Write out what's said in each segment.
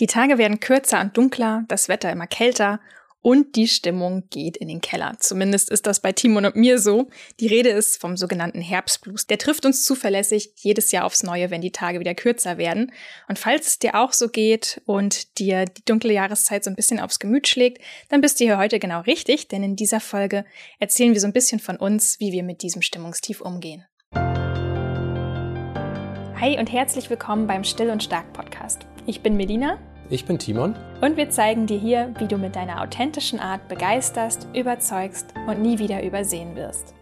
Die Tage werden kürzer und dunkler, das Wetter immer kälter und die Stimmung geht in den Keller. Zumindest ist das bei Timon und mir so. Die Rede ist vom sogenannten Herbstblues. Der trifft uns zuverlässig jedes Jahr aufs Neue, wenn die Tage wieder kürzer werden. Und falls es dir auch so geht und dir die dunkle Jahreszeit so ein bisschen aufs Gemüt schlägt, dann bist du hier heute genau richtig, denn in dieser Folge erzählen wir so ein bisschen von uns, wie wir mit diesem Stimmungstief umgehen. Hi und herzlich willkommen beim Still und Stark Podcast. Ich bin Melina ich bin Timon. Und wir zeigen dir hier, wie du mit deiner authentischen Art begeisterst, überzeugst und nie wieder übersehen wirst.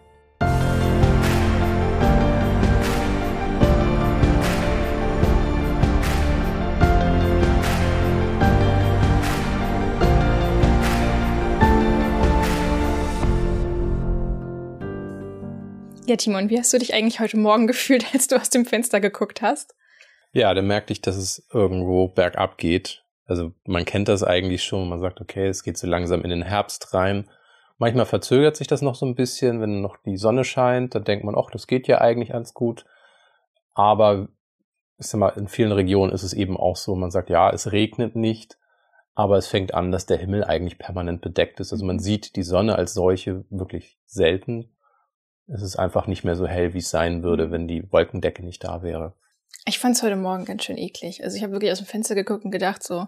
Ja, Timon, wie hast du dich eigentlich heute Morgen gefühlt, als du aus dem Fenster geguckt hast? Ja, dann merkte ich, dass es irgendwo bergab geht. Also man kennt das eigentlich schon. Man sagt, okay, es geht so langsam in den Herbst rein. Manchmal verzögert sich das noch so ein bisschen, wenn noch die Sonne scheint. Dann denkt man, ach, das geht ja eigentlich ganz gut. Aber ich sag mal, in vielen Regionen ist es eben auch so. Man sagt, ja, es regnet nicht, aber es fängt an, dass der Himmel eigentlich permanent bedeckt ist. Also man mhm. sieht die Sonne als solche wirklich selten. Es ist einfach nicht mehr so hell, wie es sein würde, mhm. wenn die Wolkendecke nicht da wäre. Ich fand es heute Morgen ganz schön eklig. Also ich habe wirklich aus dem Fenster geguckt und gedacht so,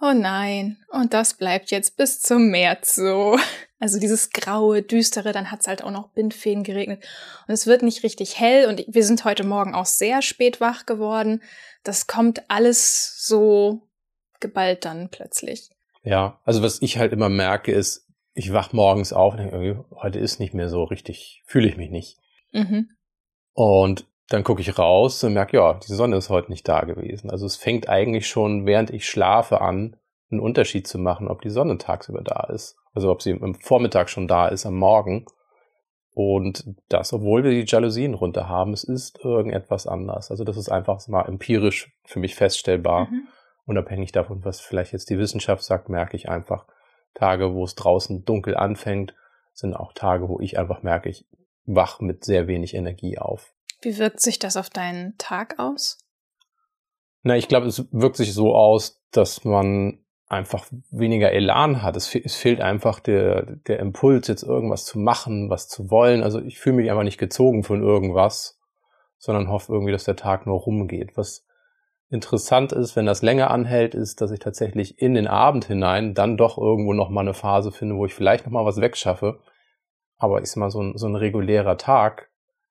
oh nein, und das bleibt jetzt bis zum März so. Also dieses graue, düstere, dann hat es halt auch noch Bindfeen geregnet. Und es wird nicht richtig hell und wir sind heute Morgen auch sehr spät wach geworden. Das kommt alles so geballt dann plötzlich. Ja, also was ich halt immer merke ist, ich wach morgens auf und denke, heute ist nicht mehr so richtig, fühle ich mich nicht. Mhm. Und dann gucke ich raus und merke, ja, die Sonne ist heute nicht da gewesen. Also es fängt eigentlich schon, während ich schlafe, an, einen Unterschied zu machen, ob die Sonne tagsüber da ist. Also ob sie im Vormittag schon da ist, am Morgen. Und das, obwohl wir die Jalousien runter haben, es ist irgendetwas anders. Also das ist einfach mal empirisch für mich feststellbar. Mhm. Unabhängig davon, was vielleicht jetzt die Wissenschaft sagt, merke ich einfach, Tage, wo es draußen dunkel anfängt, sind auch Tage, wo ich einfach merke, ich wach mit sehr wenig Energie auf. Wie wirkt sich das auf deinen Tag aus? Na, ich glaube, es wirkt sich so aus, dass man einfach weniger Elan hat. Es, es, fehlt einfach der, der Impuls, jetzt irgendwas zu machen, was zu wollen. Also ich fühle mich einfach nicht gezogen von irgendwas, sondern hoffe irgendwie, dass der Tag nur rumgeht. Was interessant ist, wenn das länger anhält, ist, dass ich tatsächlich in den Abend hinein dann doch irgendwo noch mal eine Phase finde, wo ich vielleicht noch mal was wegschaffe. Aber ich sag mal, so ein, so ein regulärer Tag,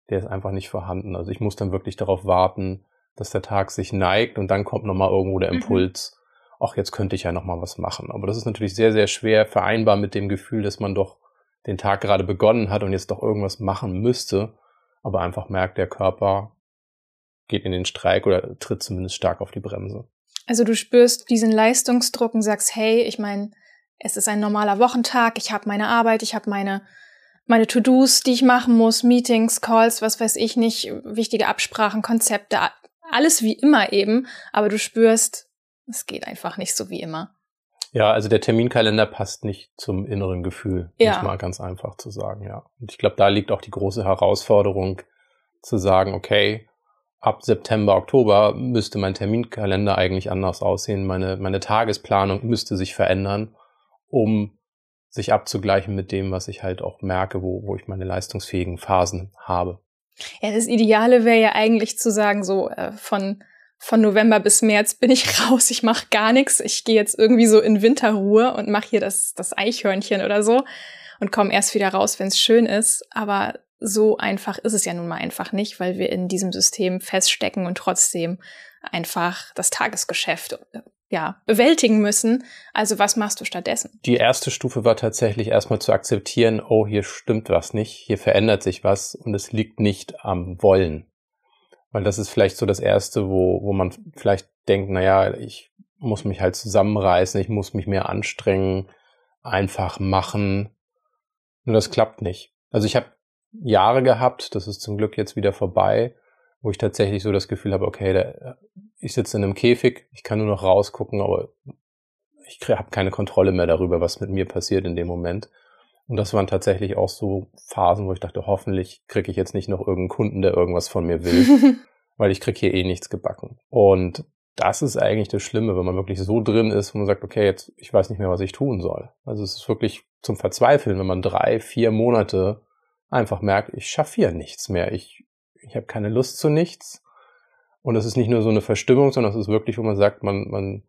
der ist einfach nicht vorhanden. Also ich muss dann wirklich darauf warten, dass der Tag sich neigt und dann kommt nochmal irgendwo der mhm. Impuls, mhm. ach, jetzt könnte ich ja nochmal was machen. Aber das ist natürlich sehr, sehr schwer vereinbar mit dem Gefühl, dass man doch den Tag gerade begonnen hat und jetzt doch irgendwas machen müsste, aber einfach merkt, der Körper geht in den Streik oder tritt zumindest stark auf die Bremse. Also du spürst diesen Leistungsdruck und sagst, hey, ich meine, es ist ein normaler Wochentag, ich habe meine Arbeit, ich habe meine meine To-Dos, die ich machen muss, Meetings, Calls, was weiß ich nicht, wichtige Absprachen, Konzepte, alles wie immer eben, aber du spürst, es geht einfach nicht so wie immer. Ja, also der Terminkalender passt nicht zum inneren Gefühl, ja. nicht mal ganz einfach zu sagen, ja. Und ich glaube, da liegt auch die große Herausforderung zu sagen, okay, ab September, Oktober müsste mein Terminkalender eigentlich anders aussehen, meine, meine Tagesplanung müsste sich verändern, um sich abzugleichen mit dem, was ich halt auch merke, wo, wo ich meine leistungsfähigen Phasen habe. Ja, das Ideale wäre ja eigentlich zu sagen, so äh, von von November bis März bin ich raus, ich mache gar nichts, ich gehe jetzt irgendwie so in Winterruhe und mache hier das, das Eichhörnchen oder so und komme erst wieder raus, wenn es schön ist. Aber so einfach ist es ja nun mal einfach nicht, weil wir in diesem System feststecken und trotzdem einfach das Tagesgeschäft ja, bewältigen müssen. Also was machst du stattdessen? Die erste Stufe war tatsächlich erstmal zu akzeptieren, oh, hier stimmt was nicht, hier verändert sich was und es liegt nicht am Wollen. Weil das ist vielleicht so das Erste, wo, wo man vielleicht denkt, naja, ich muss mich halt zusammenreißen, ich muss mich mehr anstrengen, einfach machen. Nur das klappt nicht. Also ich habe Jahre gehabt, das ist zum Glück jetzt wieder vorbei, wo ich tatsächlich so das Gefühl habe, okay, da, ich sitze in einem Käfig, ich kann nur noch rausgucken, aber ich habe keine Kontrolle mehr darüber, was mit mir passiert in dem Moment. Und das waren tatsächlich auch so Phasen, wo ich dachte, hoffentlich kriege ich jetzt nicht noch irgendeinen Kunden, der irgendwas von mir will, weil ich krieg hier eh nichts gebacken. Und das ist eigentlich das Schlimme, wenn man wirklich so drin ist, wo man sagt, okay, jetzt, ich weiß nicht mehr, was ich tun soll. Also es ist wirklich zum Verzweifeln, wenn man drei, vier Monate einfach merkt, ich schaffe hier nichts mehr. Ich, ich habe keine Lust zu nichts. Und es ist nicht nur so eine Verstimmung, sondern es ist wirklich, wo man sagt, man, man,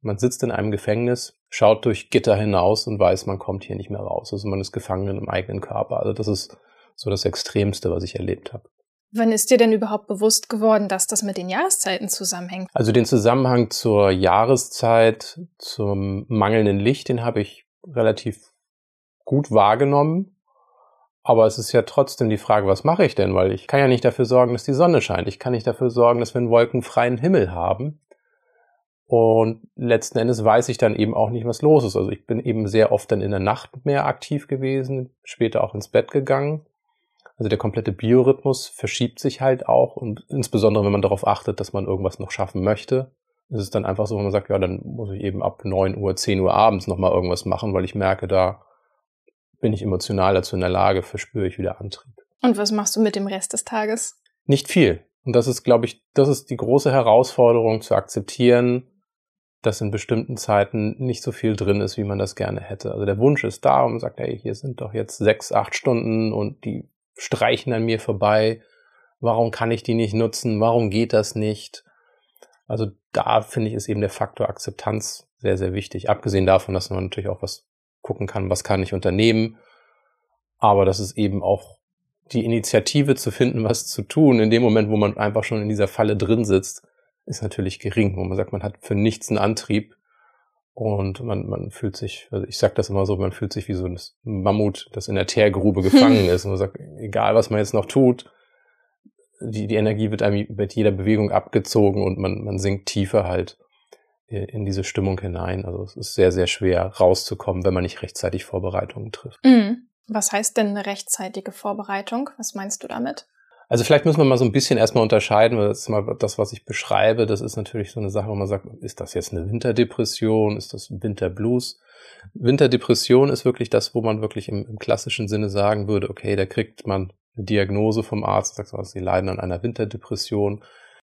man sitzt in einem Gefängnis, schaut durch Gitter hinaus und weiß, man kommt hier nicht mehr raus. Also man ist gefangen im eigenen Körper. Also das ist so das Extremste, was ich erlebt habe. Wann ist dir denn überhaupt bewusst geworden, dass das mit den Jahreszeiten zusammenhängt? Also den Zusammenhang zur Jahreszeit, zum mangelnden Licht, den habe ich relativ gut wahrgenommen. Aber es ist ja trotzdem die Frage, was mache ich denn? Weil ich kann ja nicht dafür sorgen, dass die Sonne scheint. Ich kann nicht dafür sorgen, dass wir einen wolkenfreien Himmel haben. Und letzten Endes weiß ich dann eben auch nicht, was los ist. Also ich bin eben sehr oft dann in der Nacht mehr aktiv gewesen, später auch ins Bett gegangen. Also der komplette Biorhythmus verschiebt sich halt auch und insbesondere wenn man darauf achtet, dass man irgendwas noch schaffen möchte, ist es dann einfach so, wenn man sagt, ja, dann muss ich eben ab neun Uhr, zehn Uhr abends nochmal irgendwas machen, weil ich merke, da bin ich emotional dazu in der Lage, verspüre ich wieder Antrieb. Und was machst du mit dem Rest des Tages? Nicht viel. Und das ist, glaube ich, das ist die große Herausforderung zu akzeptieren, dass in bestimmten Zeiten nicht so viel drin ist, wie man das gerne hätte. Also der Wunsch ist da und man sagt, hey, hier sind doch jetzt sechs, acht Stunden und die streichen an mir vorbei. Warum kann ich die nicht nutzen? Warum geht das nicht? Also da finde ich ist eben der Faktor Akzeptanz sehr, sehr wichtig. Abgesehen davon, dass man natürlich auch was gucken kann, was kann ich unternehmen. Aber das ist eben auch die Initiative zu finden, was zu tun, in dem Moment, wo man einfach schon in dieser Falle drin sitzt, ist natürlich gering, wo man sagt, man hat für nichts einen Antrieb und man, man fühlt sich, also ich sag das immer so, man fühlt sich wie so ein Mammut, das in der Teergrube gefangen ist. Und man sagt, egal was man jetzt noch tut, die, die Energie wird einem mit jeder Bewegung abgezogen und man, man sinkt tiefer halt in diese Stimmung hinein. Also es ist sehr, sehr schwer rauszukommen, wenn man nicht rechtzeitig Vorbereitungen trifft. Mhm. Was heißt denn eine rechtzeitige Vorbereitung? Was meinst du damit? Also vielleicht müssen wir mal so ein bisschen erstmal unterscheiden, weil das ist mal das, was ich beschreibe, das ist natürlich so eine Sache, wo man sagt, ist das jetzt eine Winterdepression, ist das ein Winterblues? Winterdepression ist wirklich das, wo man wirklich im, im klassischen Sinne sagen würde, okay, da kriegt man eine Diagnose vom Arzt, sagt, so, sie leiden an einer Winterdepression.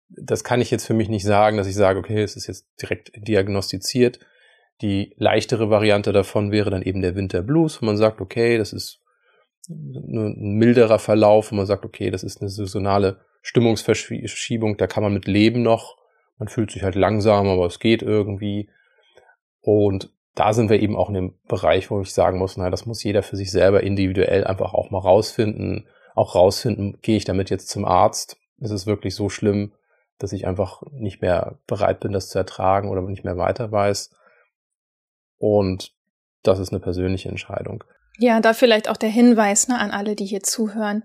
Das kann ich jetzt für mich nicht sagen, dass ich sage, okay, es ist jetzt direkt diagnostiziert. Die leichtere Variante davon wäre dann eben der Winterblues, wo man sagt, okay, das ist ein milderer Verlauf, wo man sagt, okay, das ist eine saisonale Stimmungsverschiebung, da kann man mit leben noch. Man fühlt sich halt langsam, aber es geht irgendwie. Und da sind wir eben auch in dem Bereich, wo ich sagen muss, naja, das muss jeder für sich selber individuell einfach auch mal rausfinden. Auch rausfinden, gehe ich damit jetzt zum Arzt? Ist es wirklich so schlimm, dass ich einfach nicht mehr bereit bin, das zu ertragen oder nicht mehr weiter weiß? Und das ist eine persönliche Entscheidung. Ja, da vielleicht auch der Hinweis ne, an alle, die hier zuhören.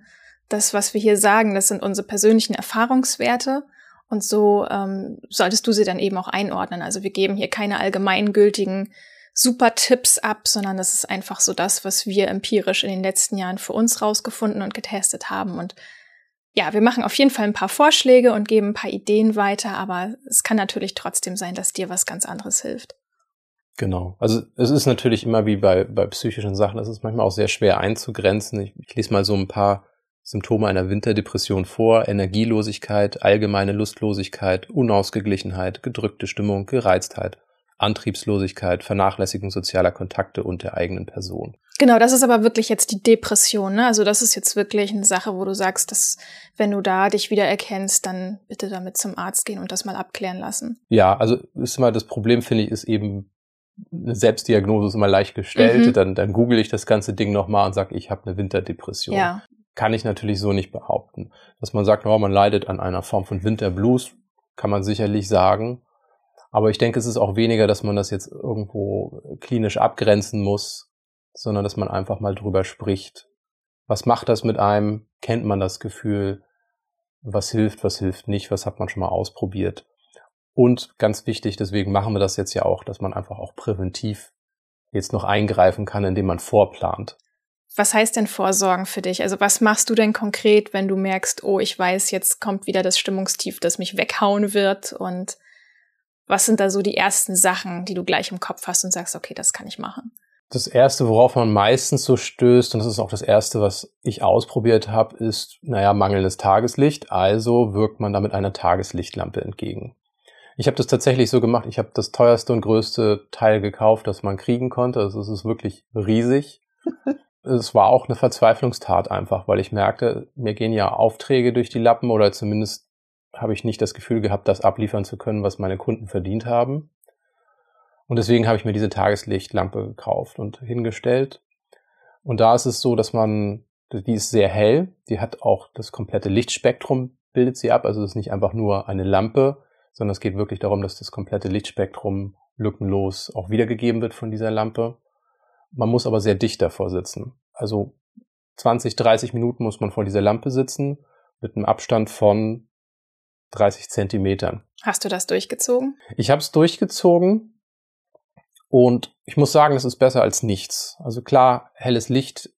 Das, was wir hier sagen, das sind unsere persönlichen Erfahrungswerte. Und so ähm, solltest du sie dann eben auch einordnen. Also wir geben hier keine allgemeingültigen super Tipps ab, sondern das ist einfach so das, was wir empirisch in den letzten Jahren für uns rausgefunden und getestet haben. Und ja, wir machen auf jeden Fall ein paar Vorschläge und geben ein paar Ideen weiter, aber es kann natürlich trotzdem sein, dass dir was ganz anderes hilft. Genau. Also es ist natürlich immer wie bei, bei psychischen Sachen, es ist manchmal auch sehr schwer einzugrenzen. Ich, ich lese mal so ein paar Symptome einer Winterdepression vor. Energielosigkeit, allgemeine Lustlosigkeit, Unausgeglichenheit, gedrückte Stimmung, Gereiztheit, Antriebslosigkeit, Vernachlässigung sozialer Kontakte und der eigenen Person. Genau, das ist aber wirklich jetzt die Depression. Ne? Also das ist jetzt wirklich eine Sache, wo du sagst, dass wenn du da dich wieder erkennst, dann bitte damit zum Arzt gehen und das mal abklären lassen. Ja, also ist mal das Problem, finde ich, ist eben eine Selbstdiagnose ist immer leicht gestellt, mhm. dann, dann google ich das ganze Ding nochmal und sage, ich habe eine Winterdepression. Ja. Kann ich natürlich so nicht behaupten. Dass man sagt, oh, man leidet an einer Form von Winterblues, kann man sicherlich sagen. Aber ich denke, es ist auch weniger, dass man das jetzt irgendwo klinisch abgrenzen muss, sondern dass man einfach mal drüber spricht. Was macht das mit einem? Kennt man das Gefühl? Was hilft, was hilft nicht? Was hat man schon mal ausprobiert? Und ganz wichtig, deswegen machen wir das jetzt ja auch, dass man einfach auch präventiv jetzt noch eingreifen kann, indem man vorplant. Was heißt denn Vorsorgen für dich? Also was machst du denn konkret, wenn du merkst, oh, ich weiß, jetzt kommt wieder das Stimmungstief, das mich weghauen wird? Und was sind da so die ersten Sachen, die du gleich im Kopf hast und sagst, okay, das kann ich machen? Das erste, worauf man meistens so stößt, und das ist auch das erste, was ich ausprobiert habe, ist, naja, mangelndes Tageslicht. Also wirkt man damit einer Tageslichtlampe entgegen. Ich habe das tatsächlich so gemacht. Ich habe das teuerste und größte Teil gekauft, das man kriegen konnte. Also es ist wirklich riesig. es war auch eine Verzweiflungstat einfach, weil ich merkte, mir gehen ja Aufträge durch die Lappen oder zumindest habe ich nicht das Gefühl gehabt, das abliefern zu können, was meine Kunden verdient haben. Und deswegen habe ich mir diese Tageslichtlampe gekauft und hingestellt. Und da ist es so, dass man, die ist sehr hell, die hat auch das komplette Lichtspektrum, bildet sie ab. Also es ist nicht einfach nur eine Lampe, sondern es geht wirklich darum, dass das komplette Lichtspektrum lückenlos auch wiedergegeben wird von dieser Lampe. Man muss aber sehr dicht davor sitzen. Also 20, 30 Minuten muss man vor dieser Lampe sitzen mit einem Abstand von 30 Zentimetern. Hast du das durchgezogen? Ich habe es durchgezogen und ich muss sagen, es ist besser als nichts. Also klar, helles Licht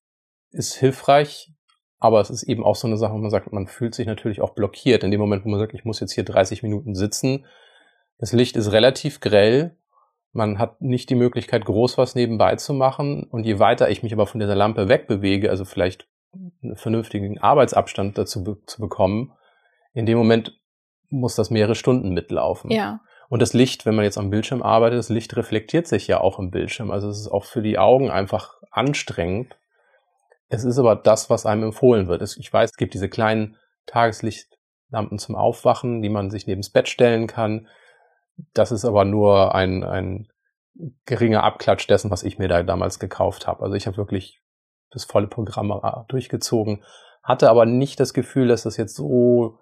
ist hilfreich, aber es ist eben auch so eine Sache, wo man sagt, man fühlt sich natürlich auch blockiert in dem Moment, wo man sagt, ich muss jetzt hier 30 Minuten sitzen. Das Licht ist relativ grell. Man hat nicht die Möglichkeit, groß was nebenbei zu machen. Und je weiter ich mich aber von dieser Lampe wegbewege, also vielleicht einen vernünftigen Arbeitsabstand dazu be zu bekommen, in dem Moment muss das mehrere Stunden mitlaufen. Ja. Und das Licht, wenn man jetzt am Bildschirm arbeitet, das Licht reflektiert sich ja auch im Bildschirm. Also es ist auch für die Augen einfach anstrengend. Es ist aber das, was einem empfohlen wird. Ich weiß, es gibt diese kleinen Tageslichtlampen zum Aufwachen, die man sich neben das Bett stellen kann. Das ist aber nur ein, ein geringer Abklatsch dessen, was ich mir da damals gekauft habe. Also ich habe wirklich das volle Programm durchgezogen, hatte aber nicht das Gefühl, dass das jetzt so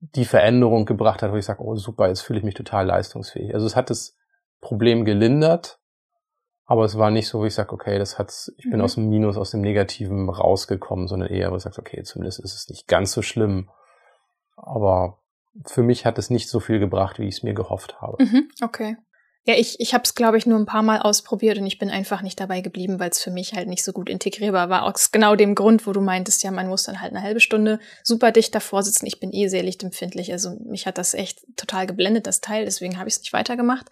die Veränderung gebracht hat, wo ich sage, oh super, jetzt fühle ich mich total leistungsfähig. Also es hat das Problem gelindert, aber es war nicht so, wie ich sage, okay, das hat's, ich bin mhm. aus dem Minus, aus dem Negativen rausgekommen, sondern eher, wo ich sage, okay, zumindest ist es nicht ganz so schlimm. Aber für mich hat es nicht so viel gebracht, wie ich es mir gehofft habe. Mhm, okay. Ja, ich, ich habe es, glaube ich, nur ein paar Mal ausprobiert und ich bin einfach nicht dabei geblieben, weil es für mich halt nicht so gut integrierbar war. Aus genau dem Grund, wo du meintest, ja, man muss dann halt eine halbe Stunde super dicht davor sitzen. Ich bin eh sehr lichtempfindlich. Also mich hat das echt total geblendet, das Teil. Deswegen habe ich es nicht weitergemacht.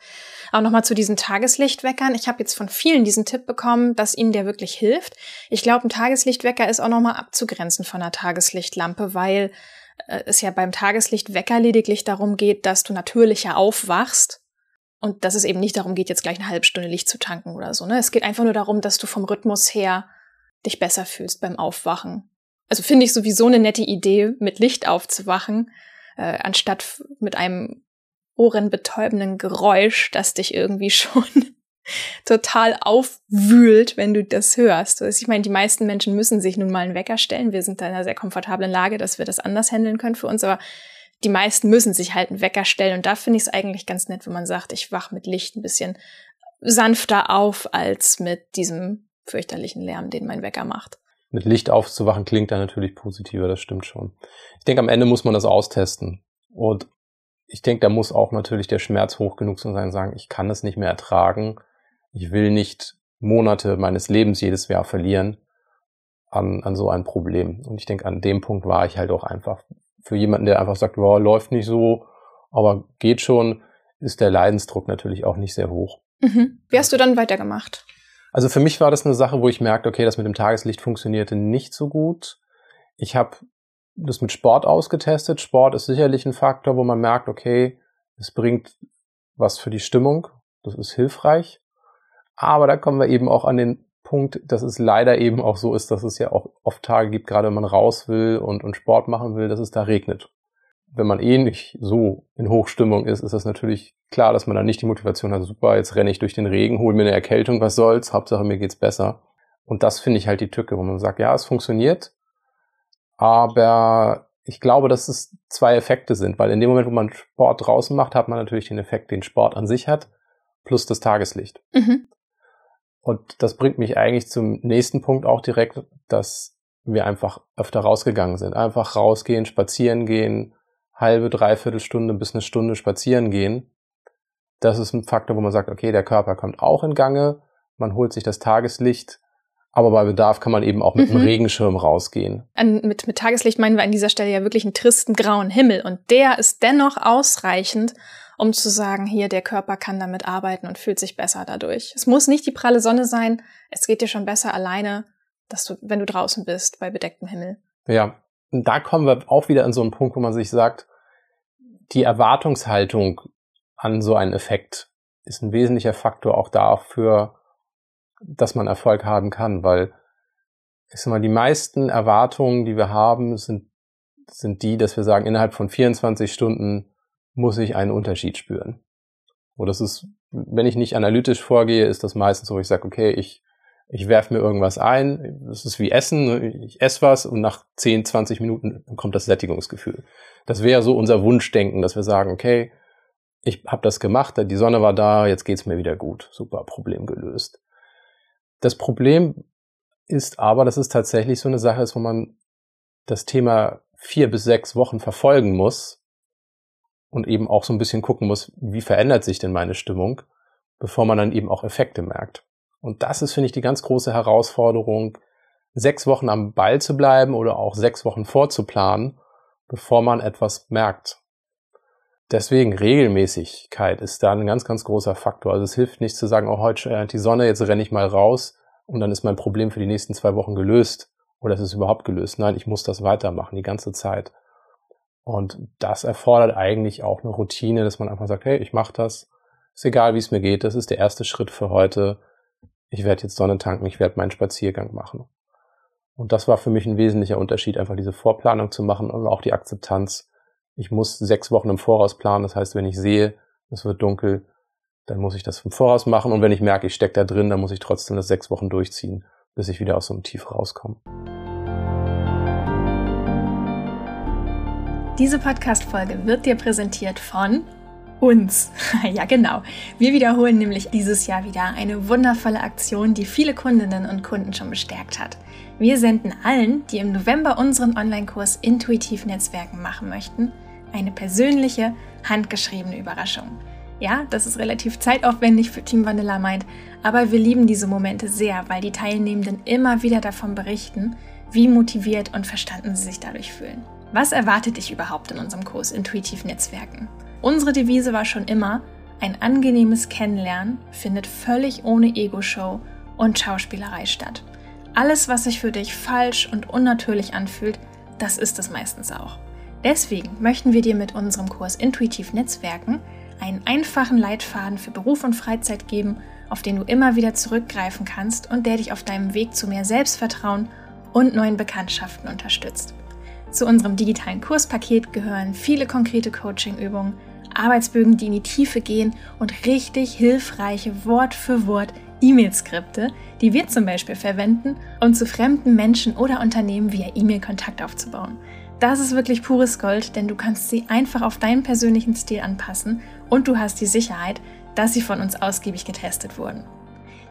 Aber nochmal zu diesen Tageslichtweckern. Ich habe jetzt von vielen diesen Tipp bekommen, dass ihnen der wirklich hilft. Ich glaube, ein Tageslichtwecker ist auch nochmal abzugrenzen von einer Tageslichtlampe, weil äh, es ja beim Tageslichtwecker lediglich darum geht, dass du natürlicher aufwachst und dass es eben nicht darum geht, jetzt gleich eine halbe Stunde Licht zu tanken oder so. Ne? Es geht einfach nur darum, dass du vom Rhythmus her dich besser fühlst beim Aufwachen. Also finde ich sowieso eine nette Idee, mit Licht aufzuwachen, äh, anstatt mit einem ohrenbetäubenden Geräusch, das dich irgendwie schon total aufwühlt, wenn du das hörst. Also ich meine, die meisten Menschen müssen sich nun mal einen Wecker stellen. Wir sind da in einer sehr komfortablen Lage, dass wir das anders handeln können für uns. Aber die meisten müssen sich halt einen Wecker stellen. Und da finde ich es eigentlich ganz nett, wenn man sagt, ich wach mit Licht ein bisschen sanfter auf als mit diesem fürchterlichen Lärm, den mein Wecker macht. Mit Licht aufzuwachen klingt da natürlich positiver, das stimmt schon. Ich denke, am Ende muss man das austesten. Und ich denke, da muss auch natürlich der Schmerz hoch genug sein, sagen, ich kann es nicht mehr ertragen. Ich will nicht Monate meines Lebens jedes Jahr verlieren an, an so ein Problem. Und ich denke, an dem Punkt war ich halt auch einfach für jemanden, der einfach sagt, wow, läuft nicht so, aber geht schon, ist der Leidensdruck natürlich auch nicht sehr hoch. Mhm. Wie hast du dann weitergemacht? Also für mich war das eine Sache, wo ich merkte, okay, das mit dem Tageslicht funktionierte nicht so gut. Ich habe das mit Sport ausgetestet. Sport ist sicherlich ein Faktor, wo man merkt, okay, es bringt was für die Stimmung. Das ist hilfreich. Aber da kommen wir eben auch an den Punkt, dass es leider eben auch so ist, dass es ja auch oft Tage gibt, gerade wenn man raus will und, und Sport machen will, dass es da regnet. Wenn man eh nicht so in Hochstimmung ist, ist das natürlich klar, dass man dann nicht die Motivation hat, super, jetzt renne ich durch den Regen, hole mir eine Erkältung, was soll's, Hauptsache mir geht's besser. Und das finde ich halt die Tücke, wo man sagt, ja, es funktioniert, aber ich glaube, dass es zwei Effekte sind, weil in dem Moment, wo man Sport draußen macht, hat man natürlich den Effekt, den Sport an sich hat, plus das Tageslicht. Mhm. Und das bringt mich eigentlich zum nächsten Punkt auch direkt, dass wir einfach öfter rausgegangen sind. Einfach rausgehen, spazieren gehen, halbe, dreiviertel Stunde bis eine Stunde spazieren gehen. Das ist ein Faktor, wo man sagt, okay, der Körper kommt auch in Gange, man holt sich das Tageslicht, aber bei Bedarf kann man eben auch mit mhm. einem Regenschirm rausgehen. An, mit, mit Tageslicht meinen wir an dieser Stelle ja wirklich einen tristen grauen Himmel und der ist dennoch ausreichend, um zu sagen, hier, der Körper kann damit arbeiten und fühlt sich besser dadurch. Es muss nicht die pralle Sonne sein, es geht dir schon besser alleine, dass du, wenn du draußen bist, bei bedecktem Himmel. Ja, und da kommen wir auch wieder an so einen Punkt, wo man sich sagt, die Erwartungshaltung an so einen Effekt ist ein wesentlicher Faktor auch dafür, dass man Erfolg haben kann, weil ich sag mal, die meisten Erwartungen, die wir haben, sind, sind die, dass wir sagen, innerhalb von 24 Stunden muss ich einen Unterschied spüren. Und das ist, wenn ich nicht analytisch vorgehe, ist das meistens so, ich sage, okay, ich, ich werfe mir irgendwas ein, das ist wie Essen, ich esse was und nach 10, 20 Minuten kommt das Sättigungsgefühl. Das wäre so unser Wunschdenken, dass wir sagen, okay, ich habe das gemacht, die Sonne war da, jetzt geht's mir wieder gut. Super, Problem gelöst. Das Problem ist aber, dass es tatsächlich so eine Sache ist, wo man das Thema vier bis sechs Wochen verfolgen muss und eben auch so ein bisschen gucken muss, wie verändert sich denn meine Stimmung, bevor man dann eben auch Effekte merkt. Und das ist, finde ich, die ganz große Herausforderung, sechs Wochen am Ball zu bleiben oder auch sechs Wochen vorzuplanen, bevor man etwas merkt. Deswegen Regelmäßigkeit ist da ein ganz, ganz großer Faktor. Also es hilft nicht zu sagen, oh, heute scheint die Sonne, jetzt renne ich mal raus und dann ist mein Problem für die nächsten zwei Wochen gelöst oder es ist überhaupt gelöst. Nein, ich muss das weitermachen die ganze Zeit. Und das erfordert eigentlich auch eine Routine, dass man einfach sagt, hey, ich mache das, ist egal, wie es mir geht, das ist der erste Schritt für heute. Ich werde jetzt Sonne tanken, ich werde meinen Spaziergang machen. Und das war für mich ein wesentlicher Unterschied, einfach diese Vorplanung zu machen und auch die Akzeptanz, ich muss sechs Wochen im Voraus planen. Das heißt, wenn ich sehe, es wird dunkel, dann muss ich das im Voraus machen. Und wenn ich merke, ich stecke da drin, dann muss ich trotzdem das sechs Wochen durchziehen, bis ich wieder aus so einem Tief rauskomme. Diese Podcast-Folge wird dir präsentiert von uns. ja, genau. Wir wiederholen nämlich dieses Jahr wieder eine wundervolle Aktion, die viele Kundinnen und Kunden schon bestärkt hat. Wir senden allen, die im November unseren Online-Kurs Intuitiv Netzwerken machen möchten, eine persönliche, handgeschriebene Überraschung. Ja, das ist relativ zeitaufwendig für Team Vanilla Mind, aber wir lieben diese Momente sehr, weil die Teilnehmenden immer wieder davon berichten, wie motiviert und verstanden sie sich dadurch fühlen. Was erwartet dich überhaupt in unserem Kurs Intuitiv Netzwerken? Unsere Devise war schon immer, ein angenehmes Kennenlernen findet völlig ohne Ego-Show und Schauspielerei statt. Alles, was sich für dich falsch und unnatürlich anfühlt, das ist es meistens auch. Deswegen möchten wir dir mit unserem Kurs Intuitiv Netzwerken einen einfachen Leitfaden für Beruf und Freizeit geben, auf den du immer wieder zurückgreifen kannst und der dich auf deinem Weg zu mehr Selbstvertrauen und neuen Bekanntschaften unterstützt. Zu unserem digitalen Kurspaket gehören viele konkrete Coachingübungen, Arbeitsbögen, die in die Tiefe gehen und richtig hilfreiche Wort für Wort E-Mail-Skripte, die wir zum Beispiel verwenden, um zu fremden Menschen oder Unternehmen via E-Mail Kontakt aufzubauen. Das ist wirklich pures Gold, denn du kannst sie einfach auf deinen persönlichen Stil anpassen und du hast die Sicherheit, dass sie von uns ausgiebig getestet wurden.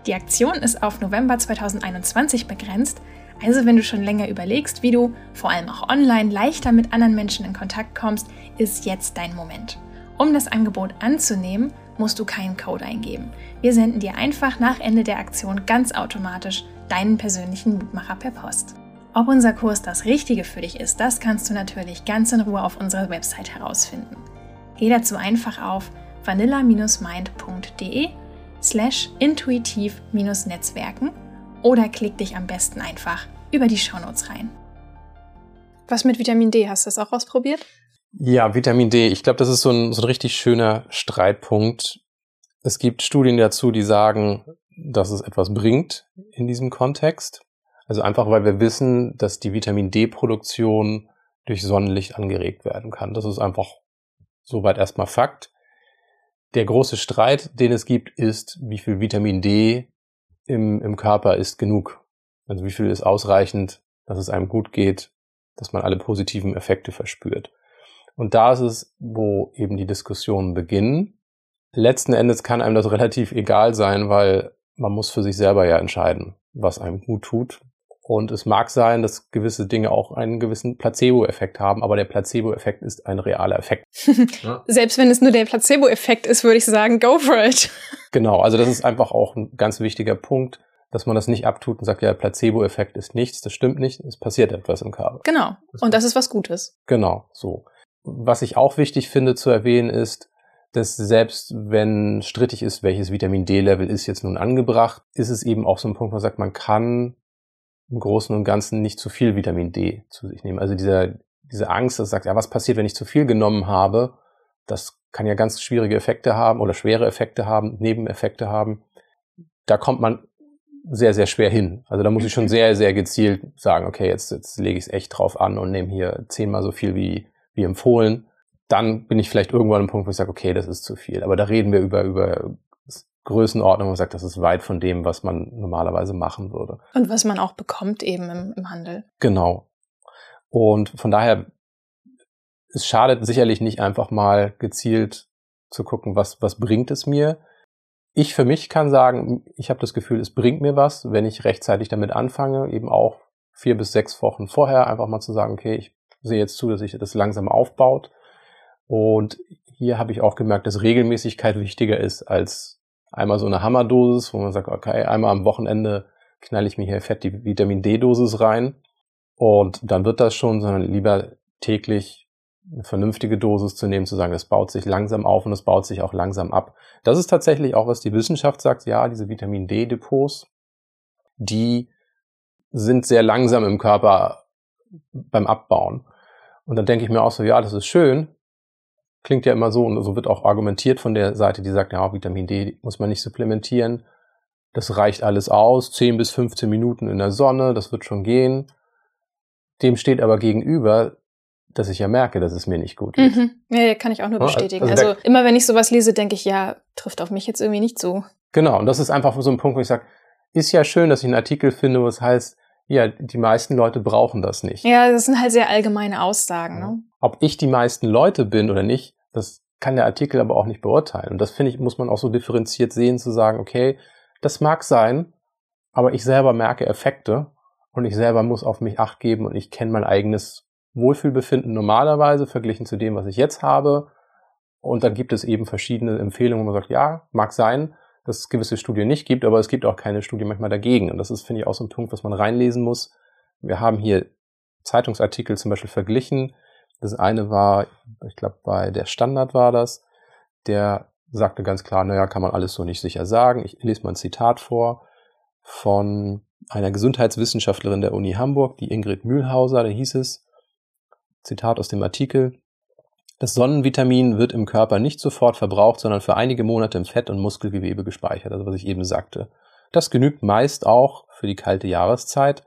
Die Aktion ist auf November 2021 begrenzt, also wenn du schon länger überlegst, wie du vor allem auch online leichter mit anderen Menschen in Kontakt kommst, ist jetzt dein Moment. Um das Angebot anzunehmen, musst du keinen Code eingeben. Wir senden dir einfach nach Ende der Aktion ganz automatisch deinen persönlichen Mutmacher per Post. Ob unser Kurs das Richtige für dich ist, das kannst du natürlich ganz in Ruhe auf unserer Website herausfinden. Geh dazu einfach auf vanilla-mind.de slash intuitiv-netzwerken oder klick dich am besten einfach über die Shownotes rein. Was mit Vitamin D? Hast du das auch ausprobiert? Ja, Vitamin D. Ich glaube, das ist so ein, so ein richtig schöner Streitpunkt. Es gibt Studien dazu, die sagen, dass es etwas bringt in diesem Kontext. Also einfach, weil wir wissen, dass die Vitamin D-Produktion durch Sonnenlicht angeregt werden kann. Das ist einfach soweit erstmal Fakt. Der große Streit, den es gibt, ist, wie viel Vitamin D im, im Körper ist genug. Also wie viel ist ausreichend, dass es einem gut geht, dass man alle positiven Effekte verspürt. Und da ist es, wo eben die Diskussionen beginnen. Letzten Endes kann einem das relativ egal sein, weil man muss für sich selber ja entscheiden, was einem gut tut und es mag sein, dass gewisse Dinge auch einen gewissen Placebo-Effekt haben, aber der Placebo-Effekt ist ein realer Effekt. Selbst wenn es nur der Placebo-Effekt ist, würde ich sagen, go for it. genau, also das ist einfach auch ein ganz wichtiger Punkt, dass man das nicht abtut und sagt, ja, Placebo-Effekt ist nichts, das stimmt nicht, es passiert etwas im Körper. Genau, und das ist was Gutes. Genau, so. Was ich auch wichtig finde zu erwähnen ist, dass selbst wenn strittig ist, welches Vitamin D-Level ist jetzt nun angebracht, ist es eben auch so ein Punkt, wo man sagt, man kann im Großen und Ganzen nicht zu viel Vitamin D zu sich nehmen. Also dieser, diese Angst, dass sagt, ja, was passiert, wenn ich zu viel genommen habe, das kann ja ganz schwierige Effekte haben oder schwere Effekte haben, Nebeneffekte haben. Da kommt man sehr, sehr schwer hin. Also da muss ich schon sehr, sehr gezielt sagen, okay, jetzt, jetzt lege ich es echt drauf an und nehme hier zehnmal so viel wie, wie empfohlen. Dann bin ich vielleicht irgendwann am Punkt, wo ich sage, okay, das ist zu viel. Aber da reden wir über, über Größenordnung und sagt, das ist weit von dem, was man normalerweise machen würde. Und was man auch bekommt eben im, im Handel. Genau. Und von daher, es schadet sicherlich nicht einfach mal gezielt zu gucken, was, was bringt es mir. Ich für mich kann sagen, ich habe das Gefühl, es bringt mir was, wenn ich rechtzeitig damit anfange, eben auch vier bis sechs Wochen vorher einfach mal zu sagen, okay, ich sehe jetzt zu, dass sich das langsam aufbaut. Und hier habe ich auch gemerkt, dass Regelmäßigkeit wichtiger ist als einmal so eine Hammerdosis, wo man sagt, okay, einmal am Wochenende knall ich mir hier fett die Vitamin D-Dosis rein und dann wird das schon, sondern lieber täglich eine vernünftige Dosis zu nehmen, zu sagen, es baut sich langsam auf und es baut sich auch langsam ab. Das ist tatsächlich auch, was die Wissenschaft sagt, ja, diese Vitamin D-Depots, die sind sehr langsam im Körper beim Abbauen. Und dann denke ich mir auch so, ja, das ist schön, klingt ja immer so und so wird auch argumentiert von der Seite, die sagt, ja, Vitamin D muss man nicht supplementieren. Das reicht alles aus, 10 bis 15 Minuten in der Sonne, das wird schon gehen. Dem steht aber gegenüber, dass ich ja merke, dass es mir nicht gut geht. Mhm. Ja, kann ich auch nur bestätigen. Also, also immer wenn ich sowas lese, denke ich, ja, trifft auf mich jetzt irgendwie nicht so. Genau, und das ist einfach so ein Punkt, wo ich sage, ist ja schön, dass ich einen Artikel finde, wo es heißt, ja, die meisten Leute brauchen das nicht. Ja, das sind halt sehr allgemeine Aussagen. Ne? Ob ich die meisten Leute bin oder nicht, das kann der Artikel aber auch nicht beurteilen. Und das finde ich, muss man auch so differenziert sehen, zu sagen, okay, das mag sein, aber ich selber merke Effekte und ich selber muss auf mich acht geben und ich kenne mein eigenes Wohlfühlbefinden normalerweise verglichen zu dem, was ich jetzt habe. Und dann gibt es eben verschiedene Empfehlungen, wo man sagt, ja, mag sein, dass es gewisse Studien nicht gibt, aber es gibt auch keine Studie manchmal dagegen. Und das ist, finde ich, auch so ein Punkt, was man reinlesen muss. Wir haben hier Zeitungsartikel zum Beispiel verglichen das eine war, ich glaube, bei der Standard war das, der sagte ganz klar, naja, kann man alles so nicht sicher sagen. Ich lese mal ein Zitat vor von einer Gesundheitswissenschaftlerin der Uni Hamburg, die Ingrid Mühlhauser, da hieß es, Zitat aus dem Artikel, das Sonnenvitamin wird im Körper nicht sofort verbraucht, sondern für einige Monate im Fett- und Muskelgewebe gespeichert, also was ich eben sagte. Das genügt meist auch für die kalte Jahreszeit,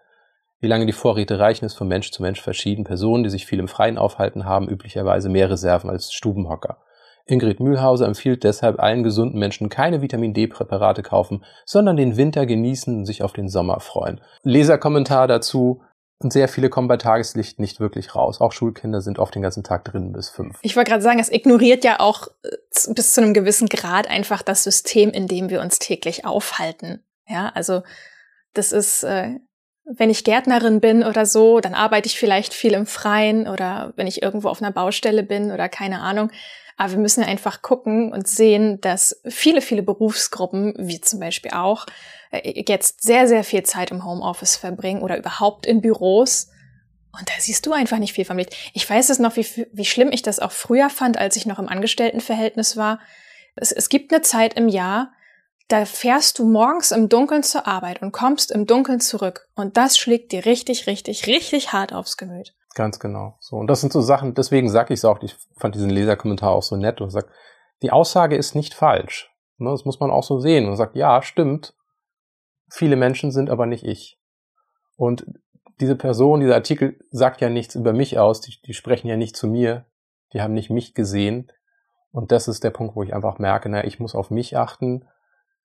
wie lange die Vorräte reichen, ist von Mensch zu Mensch verschieden. Personen, die sich viel im Freien aufhalten, haben üblicherweise mehr Reserven als Stubenhocker. Ingrid Mühlhauser empfiehlt deshalb allen gesunden Menschen keine Vitamin D-Präparate kaufen, sondern den Winter genießen und sich auf den Sommer freuen. Leserkommentar dazu. Und sehr viele kommen bei Tageslicht nicht wirklich raus. Auch Schulkinder sind oft den ganzen Tag drin bis fünf. Ich wollte gerade sagen, es ignoriert ja auch äh, bis zu einem gewissen Grad einfach das System, in dem wir uns täglich aufhalten. Ja, also das ist äh, wenn ich Gärtnerin bin oder so, dann arbeite ich vielleicht viel im Freien oder wenn ich irgendwo auf einer Baustelle bin oder keine Ahnung. Aber wir müssen einfach gucken und sehen, dass viele, viele Berufsgruppen, wie zum Beispiel auch, äh, jetzt sehr, sehr viel Zeit im Homeoffice verbringen oder überhaupt in Büros. Und da siehst du einfach nicht viel vom Licht. Ich weiß es noch, wie, wie schlimm ich das auch früher fand, als ich noch im Angestelltenverhältnis war. Es, es gibt eine Zeit im Jahr, da fährst du morgens im Dunkeln zur Arbeit und kommst im Dunkeln zurück. Und das schlägt dir richtig, richtig, richtig hart aufs Gemüt. Ganz genau. So. Und das sind so Sachen, deswegen sage ich es auch, ich fand diesen Leserkommentar auch so nett und sag, die Aussage ist nicht falsch. Ne, das muss man auch so sehen und sagt, ja, stimmt. Viele Menschen sind aber nicht ich. Und diese Person, dieser Artikel sagt ja nichts über mich aus, die, die sprechen ja nicht zu mir, die haben nicht mich gesehen. Und das ist der Punkt, wo ich einfach merke, na, ich muss auf mich achten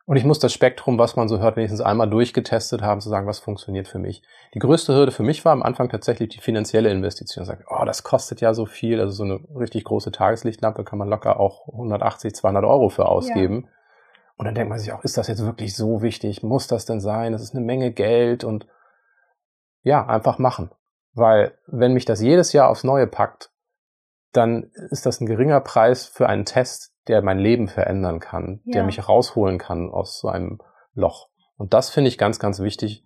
und ich muss das Spektrum, was man so hört, wenigstens einmal durchgetestet haben, zu sagen, was funktioniert für mich. Die größte Hürde für mich war am Anfang tatsächlich die finanzielle Investition. Sagen, oh, das kostet ja so viel. Also so eine richtig große Tageslichtlampe kann man locker auch 180, 200 Euro für ausgeben. Ja. Und dann denkt man sich auch, ist das jetzt wirklich so wichtig? Muss das denn sein? Das ist eine Menge Geld und ja, einfach machen. Weil wenn mich das jedes Jahr aufs Neue packt, dann ist das ein geringer Preis für einen Test, der mein Leben verändern kann, ja. der mich rausholen kann aus so einem Loch. Und das finde ich ganz, ganz wichtig,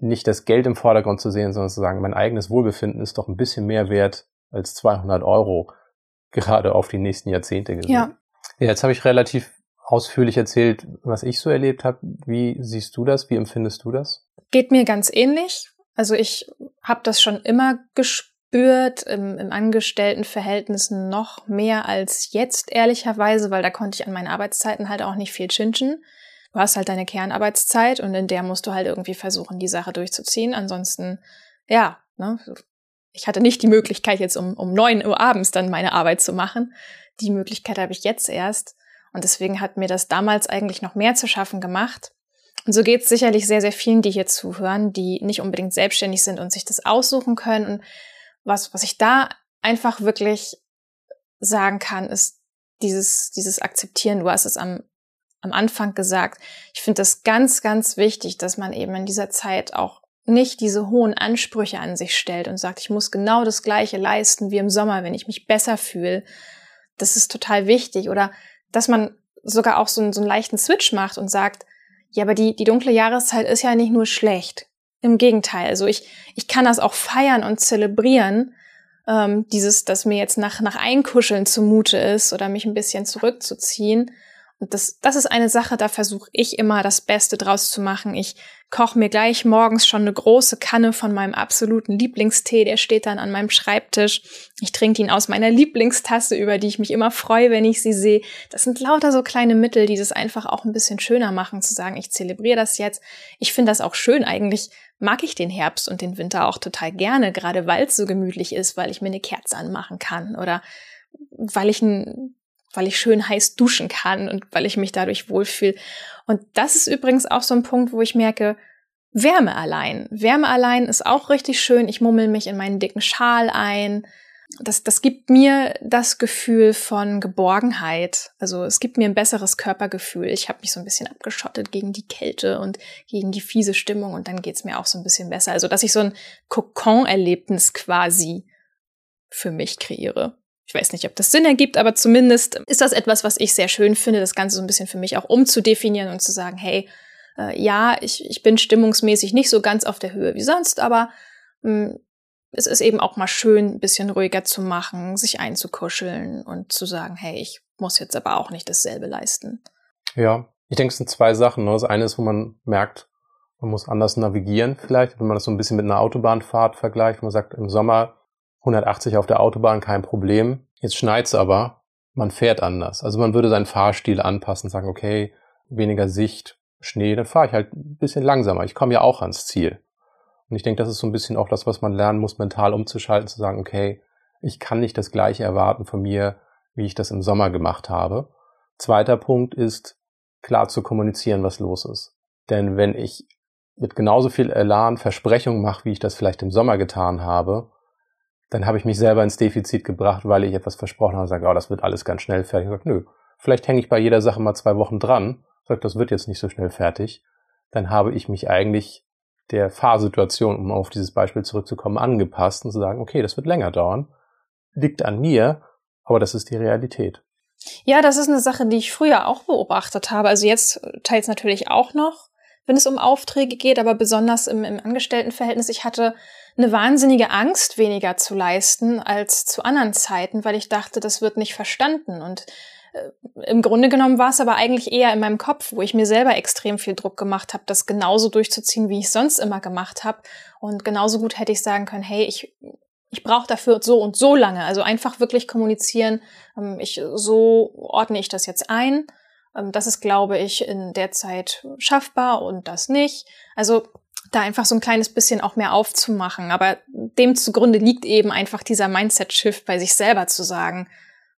nicht das Geld im Vordergrund zu sehen, sondern zu sagen, mein eigenes Wohlbefinden ist doch ein bisschen mehr wert als 200 Euro, gerade auf die nächsten Jahrzehnte gesehen. Ja. ja jetzt habe ich relativ ausführlich erzählt, was ich so erlebt habe. Wie siehst du das? Wie empfindest du das? Geht mir ganz ähnlich. Also ich habe das schon immer gespürt gespürt im, im Angestelltenverhältnis noch mehr als jetzt, ehrlicherweise, weil da konnte ich an meinen Arbeitszeiten halt auch nicht viel chinchen. Du hast halt deine Kernarbeitszeit und in der musst du halt irgendwie versuchen, die Sache durchzuziehen. Ansonsten, ja, ne, ich hatte nicht die Möglichkeit, jetzt um, um neun Uhr abends dann meine Arbeit zu machen. Die Möglichkeit habe ich jetzt erst. Und deswegen hat mir das damals eigentlich noch mehr zu schaffen gemacht. Und so geht es sicherlich sehr, sehr vielen, die hier zuhören, die nicht unbedingt selbstständig sind und sich das aussuchen können. Und was, was ich da einfach wirklich sagen kann, ist dieses, dieses Akzeptieren. Du hast es am, am Anfang gesagt. Ich finde das ganz, ganz wichtig, dass man eben in dieser Zeit auch nicht diese hohen Ansprüche an sich stellt und sagt, ich muss genau das Gleiche leisten wie im Sommer, wenn ich mich besser fühle. Das ist total wichtig. Oder dass man sogar auch so einen, so einen leichten Switch macht und sagt, ja, aber die, die dunkle Jahreszeit ist ja nicht nur schlecht. Im Gegenteil. Also ich, ich kann das auch feiern und zelebrieren. Ähm, dieses, dass mir jetzt nach, nach Einkuscheln zumute ist oder mich ein bisschen zurückzuziehen. Und das, das ist eine Sache, da versuche ich immer das Beste draus zu machen. Ich koche mir gleich morgens schon eine große Kanne von meinem absoluten Lieblingstee, der steht dann an meinem Schreibtisch. Ich trinke ihn aus meiner Lieblingstasse, über die ich mich immer freue, wenn ich sie sehe. Das sind lauter so kleine Mittel, die das einfach auch ein bisschen schöner machen, zu sagen, ich zelebriere das jetzt. Ich finde das auch schön. Eigentlich mag ich den Herbst und den Winter auch total gerne, gerade weil es so gemütlich ist, weil ich mir eine Kerze anmachen kann oder weil ich ein weil ich schön heiß duschen kann und weil ich mich dadurch wohlfühle. Und das ist übrigens auch so ein Punkt, wo ich merke, Wärme allein. Wärme allein ist auch richtig schön. Ich mummel mich in meinen dicken Schal ein. Das, das gibt mir das Gefühl von Geborgenheit. Also es gibt mir ein besseres Körpergefühl. Ich habe mich so ein bisschen abgeschottet gegen die Kälte und gegen die fiese Stimmung und dann geht's mir auch so ein bisschen besser. Also dass ich so ein Kokon-Erlebnis quasi für mich kreiere. Ich weiß nicht, ob das Sinn ergibt, aber zumindest ist das etwas, was ich sehr schön finde, das Ganze so ein bisschen für mich auch umzudefinieren und zu sagen, hey, äh, ja, ich, ich bin stimmungsmäßig nicht so ganz auf der Höhe wie sonst, aber mh, hm, es ist eben auch mal schön, ein bisschen ruhiger zu machen, sich einzukuscheln und zu sagen, hey, ich muss jetzt aber auch nicht dasselbe leisten. Ja, ich denke, es sind zwei Sachen. Ne? Das eine ist, wo man merkt, man muss anders navigieren vielleicht, wenn man das so ein bisschen mit einer Autobahnfahrt vergleicht. Man sagt, im Sommer 180 auf der Autobahn kein Problem. Jetzt schneit's aber, man fährt anders. Also man würde seinen Fahrstil anpassen, sagen, okay, weniger Sicht, Schnee, dann fahre ich halt ein bisschen langsamer. Ich komme ja auch ans Ziel. Und ich denke, das ist so ein bisschen auch das, was man lernen muss, mental umzuschalten, zu sagen, okay, ich kann nicht das Gleiche erwarten von mir, wie ich das im Sommer gemacht habe. Zweiter Punkt ist, klar zu kommunizieren, was los ist. Denn wenn ich mit genauso viel Elan Versprechungen mache, wie ich das vielleicht im Sommer getan habe, dann habe ich mich selber ins Defizit gebracht, weil ich etwas versprochen habe und sage, oh, das wird alles ganz schnell fertig. Ich sage, nö, vielleicht hänge ich bei jeder Sache mal zwei Wochen dran, sage, das wird jetzt nicht so schnell fertig. Dann habe ich mich eigentlich der Fahrsituation, um auf dieses Beispiel zurückzukommen, angepasst und zu sagen, okay, das wird länger dauern, liegt an mir, aber das ist die Realität. Ja, das ist eine Sache, die ich früher auch beobachtet habe. Also jetzt teils natürlich auch noch, wenn es um Aufträge geht, aber besonders im, im Angestelltenverhältnis. Ich hatte eine wahnsinnige Angst, weniger zu leisten als zu anderen Zeiten, weil ich dachte, das wird nicht verstanden. Und äh, im Grunde genommen war es aber eigentlich eher in meinem Kopf, wo ich mir selber extrem viel Druck gemacht habe, das genauso durchzuziehen, wie ich sonst immer gemacht habe. Und genauso gut hätte ich sagen können, hey, ich, ich brauche dafür so und so lange. Also einfach wirklich kommunizieren, ähm, ich, so ordne ich das jetzt ein. Ähm, das ist, glaube ich, in der Zeit schaffbar und das nicht. Also da einfach so ein kleines bisschen auch mehr aufzumachen. Aber dem zugrunde liegt eben einfach dieser Mindset-Shift bei sich selber zu sagen,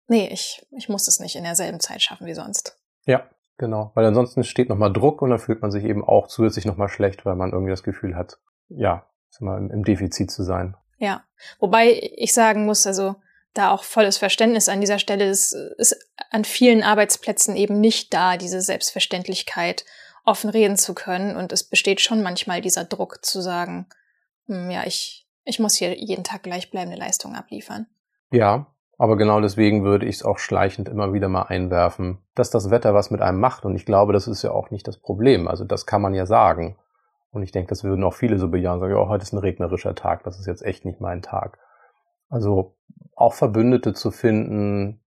nee, ich, ich muss es nicht in derselben Zeit schaffen wie sonst. Ja, genau. Weil ansonsten steht nochmal Druck und dann fühlt man sich eben auch zusätzlich nochmal schlecht, weil man irgendwie das Gefühl hat, ja, mal, im Defizit zu sein. Ja. Wobei ich sagen muss, also da auch volles Verständnis an dieser Stelle ist, ist an vielen Arbeitsplätzen eben nicht da, diese Selbstverständlichkeit offen reden zu können. Und es besteht schon manchmal dieser Druck zu sagen, hm, ja, ich, ich muss hier jeden Tag gleichbleibende Leistung abliefern. Ja, aber genau deswegen würde ich es auch schleichend immer wieder mal einwerfen, dass das Wetter was mit einem macht. Und ich glaube, das ist ja auch nicht das Problem. Also das kann man ja sagen. Und ich denke, das würden auch viele so bejahen, sagen, ja, heute ist ein regnerischer Tag, das ist jetzt echt nicht mein Tag. Also auch Verbündete zu finden,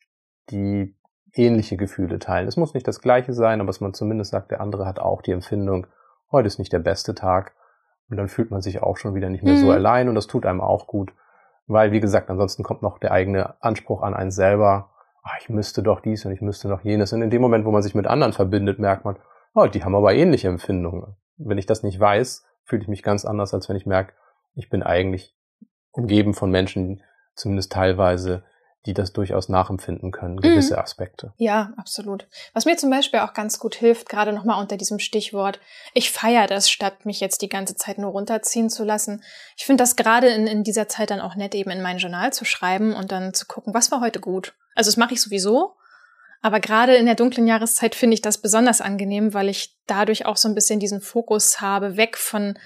die ähnliche Gefühle teilen. Es muss nicht das gleiche sein, aber dass man zumindest sagt, der andere hat auch die Empfindung, heute ist nicht der beste Tag. Und dann fühlt man sich auch schon wieder nicht mehr mhm. so allein und das tut einem auch gut, Weil, wie gesagt, ansonsten kommt noch der eigene Anspruch an einen selber. Ach, ich müsste doch dies und ich müsste noch jenes. Und in dem Moment, wo man sich mit anderen verbindet, merkt man, oh, die haben aber ähnliche Empfindungen. Wenn ich das nicht weiß, fühle ich mich ganz anders, als wenn ich merke, ich bin eigentlich umgeben von Menschen, zumindest teilweise, die das durchaus nachempfinden können, gewisse mhm. Aspekte. Ja, absolut. Was mir zum Beispiel auch ganz gut hilft, gerade nochmal unter diesem Stichwort, ich feiere das, statt mich jetzt die ganze Zeit nur runterziehen zu lassen. Ich finde das gerade in, in dieser Zeit dann auch nett, eben in mein Journal zu schreiben und dann zu gucken, was war heute gut. Also das mache ich sowieso, aber gerade in der dunklen Jahreszeit finde ich das besonders angenehm, weil ich dadurch auch so ein bisschen diesen Fokus habe, weg von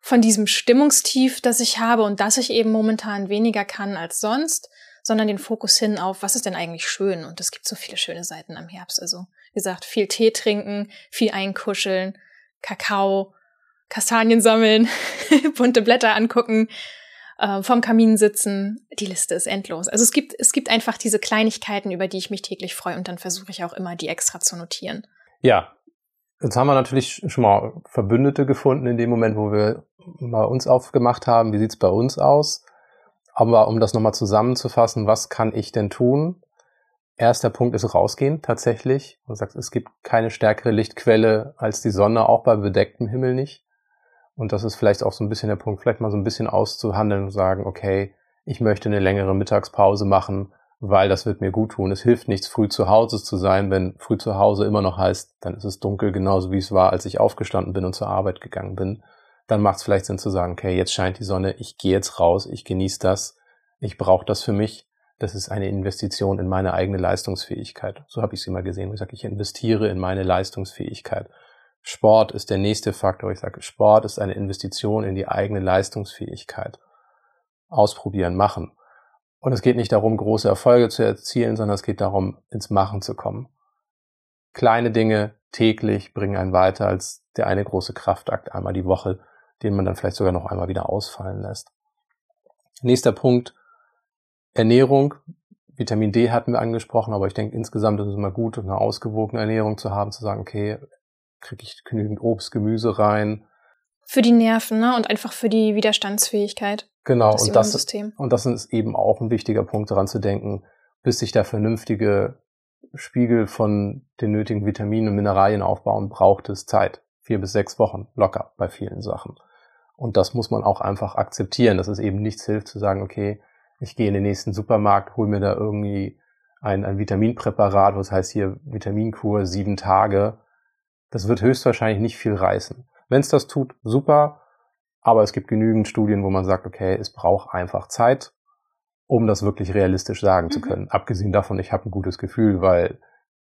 von diesem Stimmungstief, das ich habe und das ich eben momentan weniger kann als sonst, sondern den Fokus hin auf, was ist denn eigentlich schön? Und es gibt so viele schöne Seiten am Herbst. Also, wie gesagt, viel Tee trinken, viel einkuscheln, Kakao, Kastanien sammeln, bunte Blätter angucken, äh, vorm Kamin sitzen. Die Liste ist endlos. Also es gibt, es gibt einfach diese Kleinigkeiten, über die ich mich täglich freue und dann versuche ich auch immer, die extra zu notieren. Ja. Jetzt haben wir natürlich schon mal Verbündete gefunden in dem Moment, wo wir mal uns aufgemacht haben. Wie sieht's bei uns aus? Aber um das nochmal zusammenzufassen, was kann ich denn tun? Erster Punkt ist rausgehen tatsächlich. Man sagt, es gibt keine stärkere Lichtquelle als die Sonne, auch bei bedecktem Himmel nicht. Und das ist vielleicht auch so ein bisschen der Punkt, vielleicht mal so ein bisschen auszuhandeln und sagen, okay, ich möchte eine längere Mittagspause machen, weil das wird mir gut tun. Es hilft nichts, früh zu Hause zu sein. Wenn früh zu Hause immer noch heißt, dann ist es dunkel, genauso wie es war, als ich aufgestanden bin und zur Arbeit gegangen bin dann macht es vielleicht Sinn zu sagen, okay, jetzt scheint die Sonne, ich gehe jetzt raus, ich genieße das, ich brauche das für mich. Das ist eine Investition in meine eigene Leistungsfähigkeit. So habe ich es immer gesehen. Ich sage, ich investiere in meine Leistungsfähigkeit. Sport ist der nächste Faktor. Ich sage, Sport ist eine Investition in die eigene Leistungsfähigkeit. Ausprobieren, machen. Und es geht nicht darum, große Erfolge zu erzielen, sondern es geht darum, ins Machen zu kommen. Kleine Dinge täglich bringen einen weiter als der eine große Kraftakt einmal die Woche, den man dann vielleicht sogar noch einmal wieder ausfallen lässt. Nächster Punkt, Ernährung. Vitamin D hatten wir angesprochen, aber ich denke insgesamt ist es immer gut, eine ausgewogene Ernährung zu haben, zu sagen, okay, kriege ich genügend Obst, Gemüse rein. Für die Nerven, ne? Und einfach für die Widerstandsfähigkeit. Genau, und das, und das ist eben auch ein wichtiger Punkt, daran zu denken, bis sich da vernünftige Spiegel von den nötigen Vitaminen und Mineralien aufbauen, braucht es Zeit. Vier bis sechs Wochen, locker bei vielen Sachen. Und das muss man auch einfach akzeptieren, dass es eben nichts hilft zu sagen, okay, ich gehe in den nächsten Supermarkt, hole mir da irgendwie ein, ein Vitaminpräparat, was heißt hier Vitaminkur sieben Tage. Das wird höchstwahrscheinlich nicht viel reißen. Wenn es das tut, super. Aber es gibt genügend Studien, wo man sagt, okay, es braucht einfach Zeit, um das wirklich realistisch sagen mhm. zu können. Abgesehen davon, ich habe ein gutes Gefühl, weil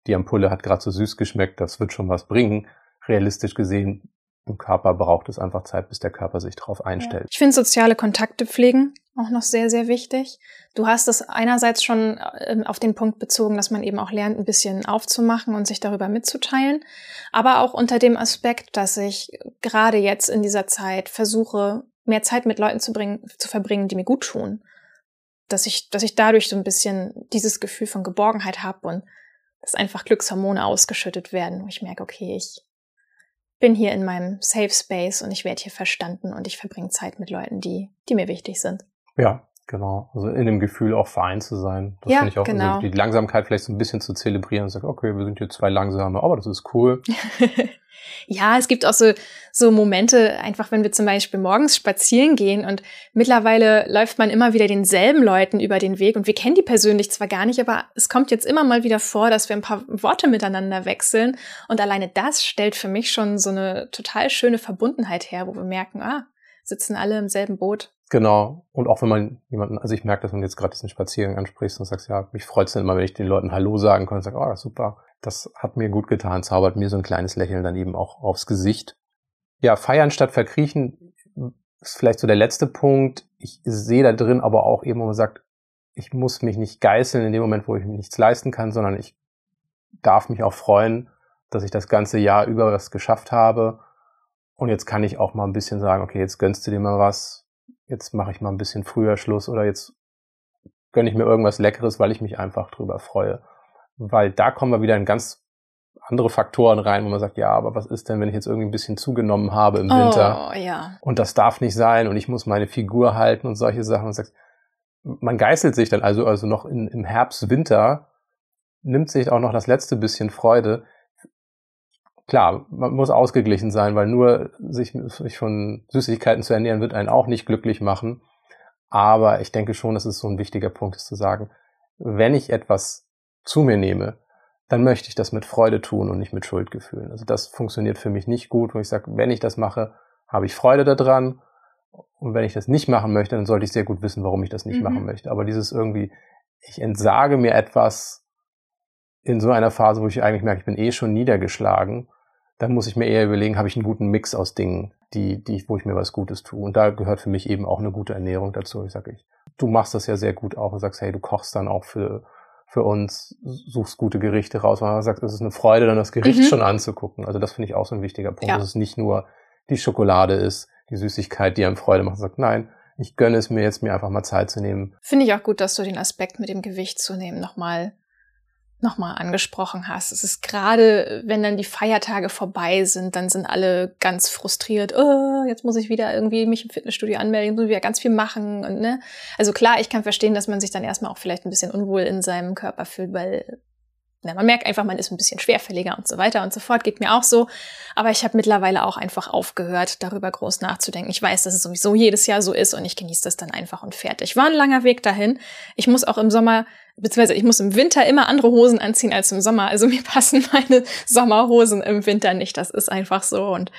die Ampulle hat gerade so süß geschmeckt, das wird schon was bringen. Realistisch gesehen im Körper braucht es einfach Zeit, bis der Körper sich darauf einstellt. Ja. Ich finde soziale Kontakte pflegen auch noch sehr, sehr wichtig. Du hast es einerseits schon ähm, auf den Punkt bezogen, dass man eben auch lernt, ein bisschen aufzumachen und sich darüber mitzuteilen, aber auch unter dem Aspekt, dass ich gerade jetzt in dieser Zeit versuche, mehr Zeit mit Leuten zu, bringen, zu verbringen, die mir gut tun. Dass ich, dass ich dadurch so ein bisschen dieses Gefühl von Geborgenheit habe und dass einfach Glückshormone ausgeschüttet werden, wo ich merke, okay, ich bin hier in meinem Safe Space und ich werde hier verstanden und ich verbringe Zeit mit Leuten, die, die mir wichtig sind. Ja, genau. Also in dem Gefühl auch vereint zu sein. Das ja, finde ich auch, genau. die Langsamkeit vielleicht so ein bisschen zu zelebrieren und sagen, okay, wir sind hier zwei langsame, aber das ist cool. Ja, es gibt auch so, so Momente, einfach wenn wir zum Beispiel morgens spazieren gehen und mittlerweile läuft man immer wieder denselben Leuten über den Weg und wir kennen die persönlich zwar gar nicht, aber es kommt jetzt immer mal wieder vor, dass wir ein paar Worte miteinander wechseln und alleine das stellt für mich schon so eine total schöne Verbundenheit her, wo wir merken, ah, sitzen alle im selben Boot. Genau. Und auch wenn man jemanden, also ich merke, dass man jetzt gerade diesen Spaziergang anspricht und sagst, ja, mich freut es dann immer, wenn ich den Leuten Hallo sagen kann und sage, oh, super, das hat mir gut getan, zaubert mir so ein kleines Lächeln dann eben auch aufs Gesicht. Ja, feiern statt verkriechen ist vielleicht so der letzte Punkt. Ich sehe da drin aber auch eben, wo man sagt, ich muss mich nicht geißeln in dem Moment, wo ich mir nichts leisten kann, sondern ich darf mich auch freuen, dass ich das ganze Jahr über was geschafft habe. Und jetzt kann ich auch mal ein bisschen sagen, okay, jetzt gönnst du dir mal was, jetzt mache ich mal ein bisschen früher Schluss oder jetzt gönne ich mir irgendwas Leckeres, weil ich mich einfach drüber freue weil da kommen wir wieder in ganz andere Faktoren rein, wo man sagt, ja, aber was ist denn, wenn ich jetzt irgendwie ein bisschen zugenommen habe im Winter? Oh, ja. Und das darf nicht sein und ich muss meine Figur halten und solche Sachen und sagst, man geißelt sich dann also, also noch in, im Herbst, Winter, nimmt sich auch noch das letzte bisschen Freude. Klar, man muss ausgeglichen sein, weil nur sich, sich von Süßigkeiten zu ernähren wird einen auch nicht glücklich machen. Aber ich denke schon, dass es so ein wichtiger Punkt ist zu sagen, wenn ich etwas zu mir nehme, dann möchte ich das mit Freude tun und nicht mit Schuldgefühlen. Also das funktioniert für mich nicht gut, wo ich sage, wenn ich das mache, habe ich Freude daran. Und wenn ich das nicht machen möchte, dann sollte ich sehr gut wissen, warum ich das nicht mhm. machen möchte. Aber dieses irgendwie, ich entsage mir etwas in so einer Phase, wo ich eigentlich merke, ich bin eh schon niedergeschlagen, dann muss ich mir eher überlegen, habe ich einen guten Mix aus Dingen, die, die, wo ich mir was Gutes tue. Und da gehört für mich eben auch eine gute Ernährung dazu. Ich sage, ich, du machst das ja sehr gut auch und sagst, hey, du kochst dann auch für, für uns, suchst gute Gerichte raus. Und man sagt, es ist eine Freude, dann das Gericht mhm. schon anzugucken. Also das finde ich auch so ein wichtiger Punkt, ja. dass es nicht nur die Schokolade ist, die Süßigkeit, die einem Freude macht. Und sagt, nein, ich gönne es mir jetzt, mir einfach mal Zeit zu nehmen. Finde ich auch gut, dass du den Aspekt mit dem Gewicht zu nehmen nochmal nochmal angesprochen hast. Es ist gerade, wenn dann die Feiertage vorbei sind, dann sind alle ganz frustriert. Oh, jetzt muss ich wieder irgendwie mich im Fitnessstudio anmelden, muss wieder ganz viel machen und ne. Also klar, ich kann verstehen, dass man sich dann erstmal auch vielleicht ein bisschen unwohl in seinem Körper fühlt, weil na, man merkt einfach, man ist ein bisschen schwerfälliger und so weiter und so fort. Geht mir auch so. Aber ich habe mittlerweile auch einfach aufgehört, darüber groß nachzudenken. Ich weiß, dass es sowieso jedes Jahr so ist und ich genieße das dann einfach und fertig. War ein langer Weg dahin. Ich muss auch im Sommer, beziehungsweise ich muss im Winter immer andere Hosen anziehen als im Sommer. Also mir passen meine Sommerhosen im Winter nicht. Das ist einfach so. Und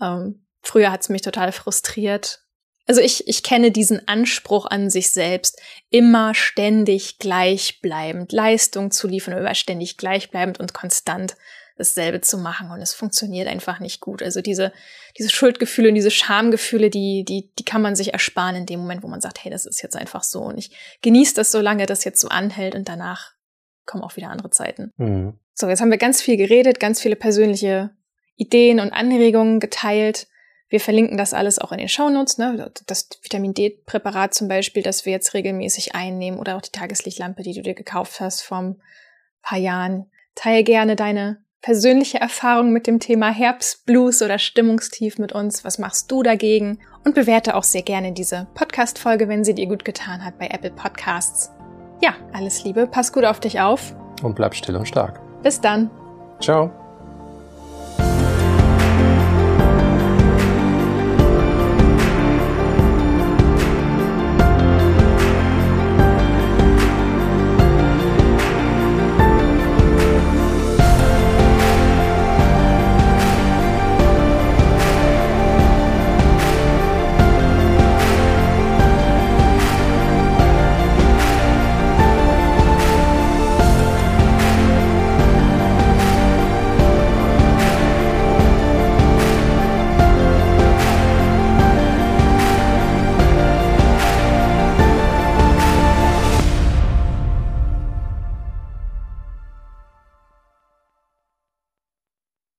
ähm, früher hat's mich total frustriert also ich, ich kenne diesen Anspruch an sich selbst, immer ständig gleichbleibend Leistung zu liefern, immer ständig gleichbleibend und konstant dasselbe zu machen. Und es funktioniert einfach nicht gut. Also diese, diese Schuldgefühle und diese Schamgefühle, die, die, die kann man sich ersparen in dem Moment, wo man sagt, hey, das ist jetzt einfach so. Und ich genieße das so lange, das jetzt so anhält und danach kommen auch wieder andere Zeiten. Mhm. So, jetzt haben wir ganz viel geredet, ganz viele persönliche Ideen und Anregungen geteilt. Wir verlinken das alles auch in den Shownotes, ne? Das Vitamin D-Präparat zum Beispiel, das wir jetzt regelmäßig einnehmen oder auch die Tageslichtlampe, die du dir gekauft hast vor paar Jahren. Teil gerne deine persönliche Erfahrung mit dem Thema Herbstblues oder Stimmungstief mit uns. Was machst du dagegen? Und bewerte auch sehr gerne diese Podcast-Folge, wenn sie dir gut getan hat bei Apple Podcasts. Ja, alles Liebe, pass gut auf dich auf. Und bleib still und stark. Bis dann. Ciao.